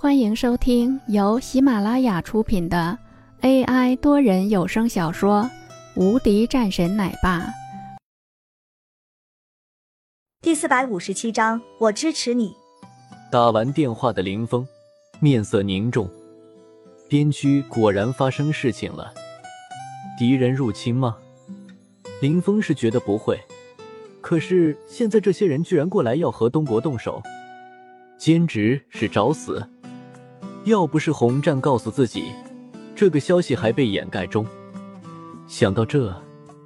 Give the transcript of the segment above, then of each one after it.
欢迎收听由喜马拉雅出品的 AI 多人有声小说《无敌战神奶爸》第四百五十七章，我支持你。打完电话的林峰面色凝重，边区果然发生事情了，敌人入侵吗？林峰是觉得不会，可是现在这些人居然过来要和东国动手，简直是找死！要不是洪战告诉自己，这个消息还被掩盖中。想到这，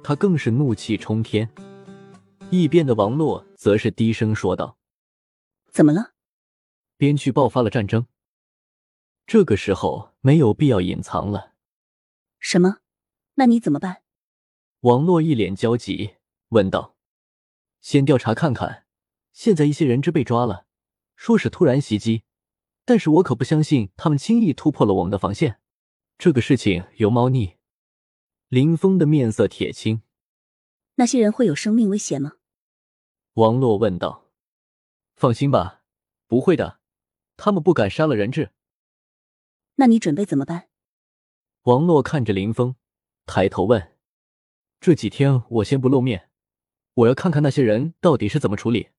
他更是怒气冲天。一边的王洛则是低声说道：“怎么了？边区爆发了战争。这个时候没有必要隐藏了。”什么？那你怎么办？王洛一脸焦急问道：“先调查看看，现在一些人质被抓了，说是突然袭击。”但是我可不相信他们轻易突破了我们的防线，这个事情有猫腻。林峰的面色铁青。那些人会有生命危险吗？王洛问道。放心吧，不会的，他们不敢杀了人质。那你准备怎么办？王洛看着林峰，抬头问：“这几天我先不露面，我要看看那些人到底是怎么处理。”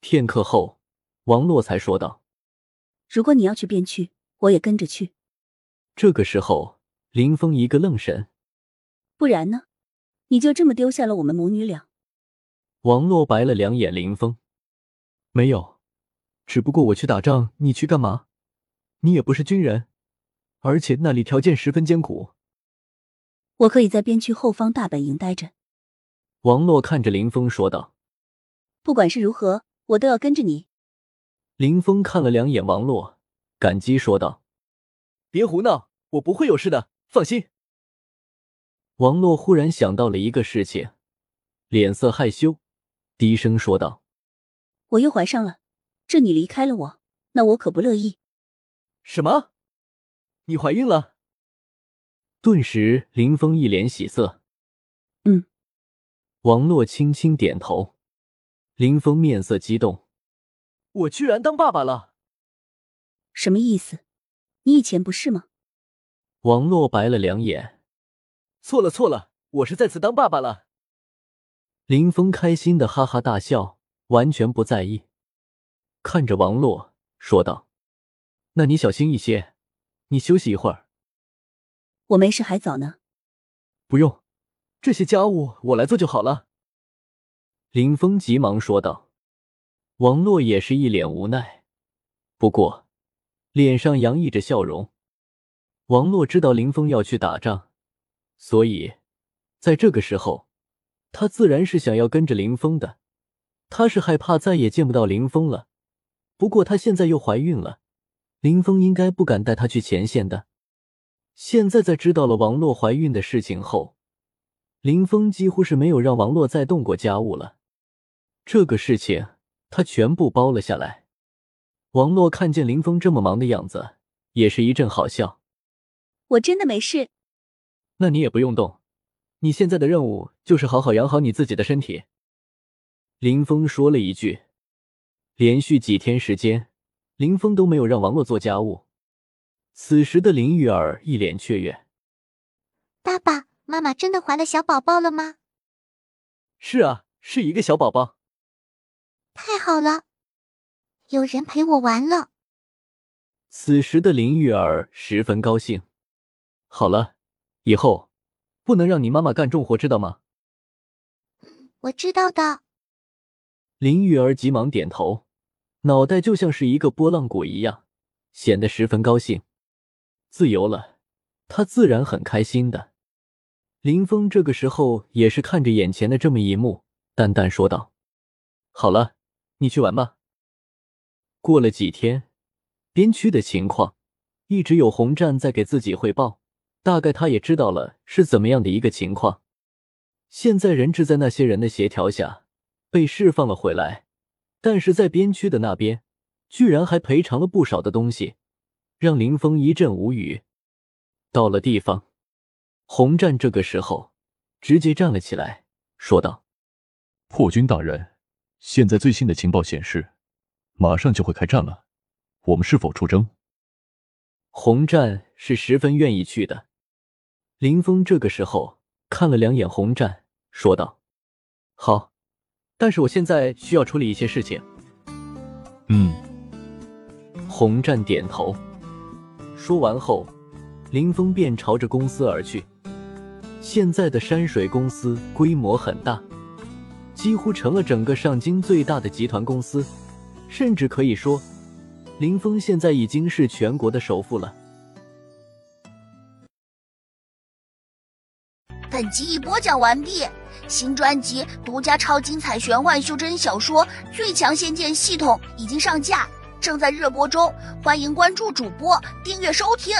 片刻后，王洛才说道。如果你要去边区，我也跟着去。这个时候，林峰一个愣神。不然呢？你就这么丢下了我们母女俩？王洛白了两眼林峰，没有，只不过我去打仗，你去干嘛？你也不是军人，而且那里条件十分艰苦。我可以在边区后方大本营待着。王洛看着林峰说道：“不管是如何，我都要跟着你。”林峰看了两眼王洛，感激说道：“别胡闹，我不会有事的，放心。”王洛忽然想到了一个事情，脸色害羞，低声说道：“我又怀上了，这你离开了我，那我可不乐意。”“什么？你怀孕了？”顿时，林峰一脸喜色。“嗯。”王洛轻轻点头。林峰面色激动。我居然当爸爸了，什么意思？你以前不是吗？王洛白了两眼，错了错了，我是再次当爸爸了。林峰开心的哈哈大笑，完全不在意，看着王洛说道：“那你小心一些，你休息一会儿。”我没事，还早呢。不用，这些家务我来做就好了。林峰急忙说道。王洛也是一脸无奈，不过脸上洋溢着笑容。王洛知道林峰要去打仗，所以在这个时候，他自然是想要跟着林峰的。他是害怕再也见不到林峰了。不过他现在又怀孕了，林峰应该不敢带他去前线的。现在在知道了王洛怀孕的事情后，林峰几乎是没有让王洛再动过家务了。这个事情。他全部包了下来。王洛看见林峰这么忙的样子，也是一阵好笑。我真的没事。那你也不用动，你现在的任务就是好好养好你自己的身体。林峰说了一句。连续几天时间，林峰都没有让王洛做家务。此时的林玉儿一脸雀跃：“爸爸妈妈真的怀了小宝宝了吗？”“是啊，是一个小宝宝。”太好了，有人陪我玩了。此时的林玉儿十分高兴。好了，以后不能让你妈妈干重活，知道吗？我知道的。林玉儿急忙点头，脑袋就像是一个拨浪鼓一样，显得十分高兴。自由了，她自然很开心的。林峰这个时候也是看着眼前的这么一幕，淡淡说道：“好了。”你去玩吧。过了几天，边区的情况一直有红战在给自己汇报，大概他也知道了是怎么样的一个情况。现在人质在那些人的协调下被释放了回来，但是在边区的那边居然还赔偿了不少的东西，让林峰一阵无语。到了地方，红战这个时候直接站了起来，说道：“破军大人。”现在最新的情报显示，马上就会开战了。我们是否出征？洪战是十分愿意去的。林峰这个时候看了两眼洪战，说道：“好，但是我现在需要处理一些事情。”嗯。洪战点头。说完后，林峰便朝着公司而去。现在的山水公司规模很大，几乎成了整个上京最大的集团公司，甚至可以说，林峰现在已经是全国的首富了。本集已播讲完毕，新专辑独家超精彩玄幻修真小说《最强仙剑系统》已经上架，正在热播中，欢迎关注主播，订阅收听。